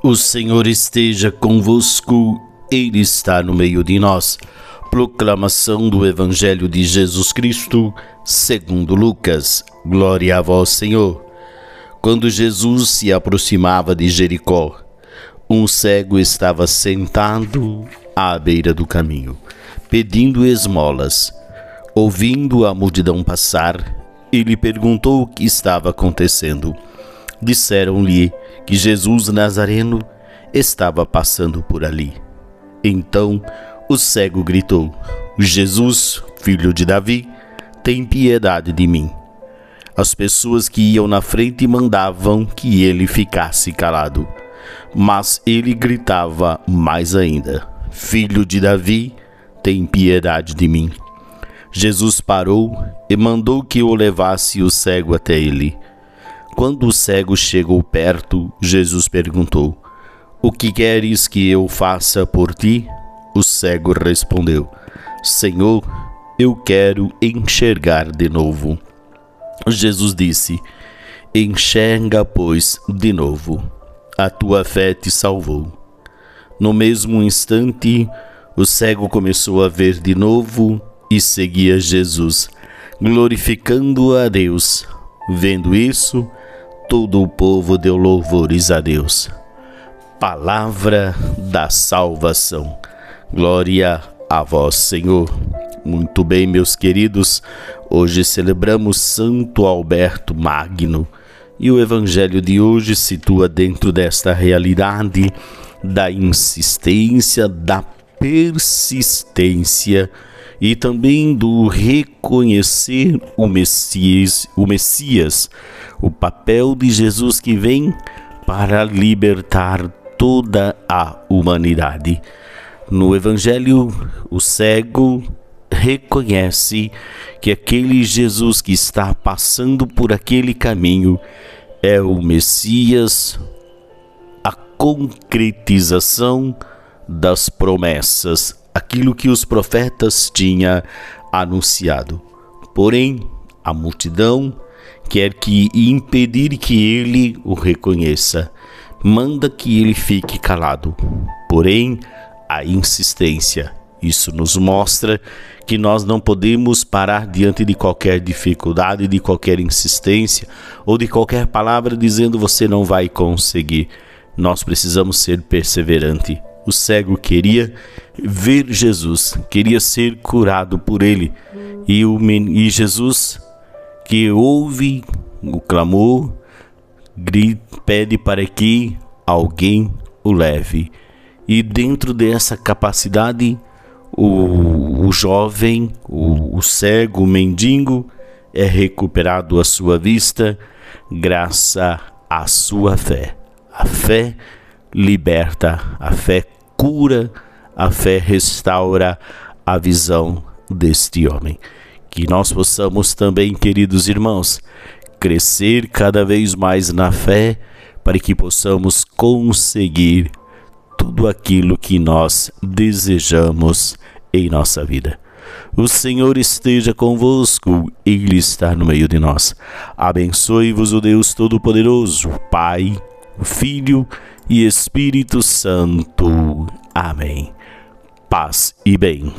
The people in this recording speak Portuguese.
O Senhor esteja convosco, Ele está no meio de nós. Proclamação do Evangelho de Jesus Cristo, segundo Lucas. Glória a vós, Senhor. Quando Jesus se aproximava de Jericó, um cego estava sentado à beira do caminho, pedindo esmolas. Ouvindo a multidão passar, ele perguntou o que estava acontecendo. Disseram-lhe que Jesus Nazareno estava passando por ali. Então o cego gritou: Jesus, filho de Davi, tem piedade de mim. As pessoas que iam na frente mandavam que ele ficasse calado. Mas ele gritava mais ainda: Filho de Davi, tem piedade de mim. Jesus parou e mandou que o levasse o cego até ele. Quando o cego chegou perto, Jesus perguntou: O que queres que eu faça por ti? O cego respondeu: Senhor, eu quero enxergar de novo. Jesus disse: Enxerga, pois, de novo. A tua fé te salvou. No mesmo instante, o cego começou a ver de novo e seguia Jesus, glorificando a Deus. Vendo isso, todo o povo deu louvores a Deus. Palavra da salvação. Glória a vós, Senhor. Muito bem, meus queridos, hoje celebramos Santo Alberto Magno e o Evangelho de hoje situa dentro desta realidade da insistência, da persistência e também do reconhecer o Messias, o Messias, o papel de Jesus que vem para libertar toda a humanidade. No Evangelho, o cego reconhece que aquele Jesus que está passando por aquele caminho é o Messias, a concretização das promessas, aquilo que os profetas tinham anunciado. Porém, a multidão quer que impedir que ele o reconheça, manda que ele fique calado. Porém, a insistência, isso nos mostra que nós não podemos parar diante de qualquer dificuldade, de qualquer insistência ou de qualquer palavra dizendo você não vai conseguir. Nós precisamos ser perseverante. O cego queria ver Jesus, queria ser curado por ele. E, o, e Jesus, que ouve o clamor, grita, pede para que alguém o leve. E dentro dessa capacidade, o, o jovem, o, o cego, o mendigo, é recuperado a sua vista graças à sua fé. A fé liberta, a fé cura, a fé restaura a visão deste homem. Que nós possamos também, queridos irmãos, crescer cada vez mais na fé, para que possamos conseguir tudo aquilo que nós desejamos em nossa vida. O Senhor esteja convosco, Ele está no meio de nós. Abençoe-vos o Deus Todo-Poderoso, Pai, Filho e Espírito Santo. Amém. Paz e bem.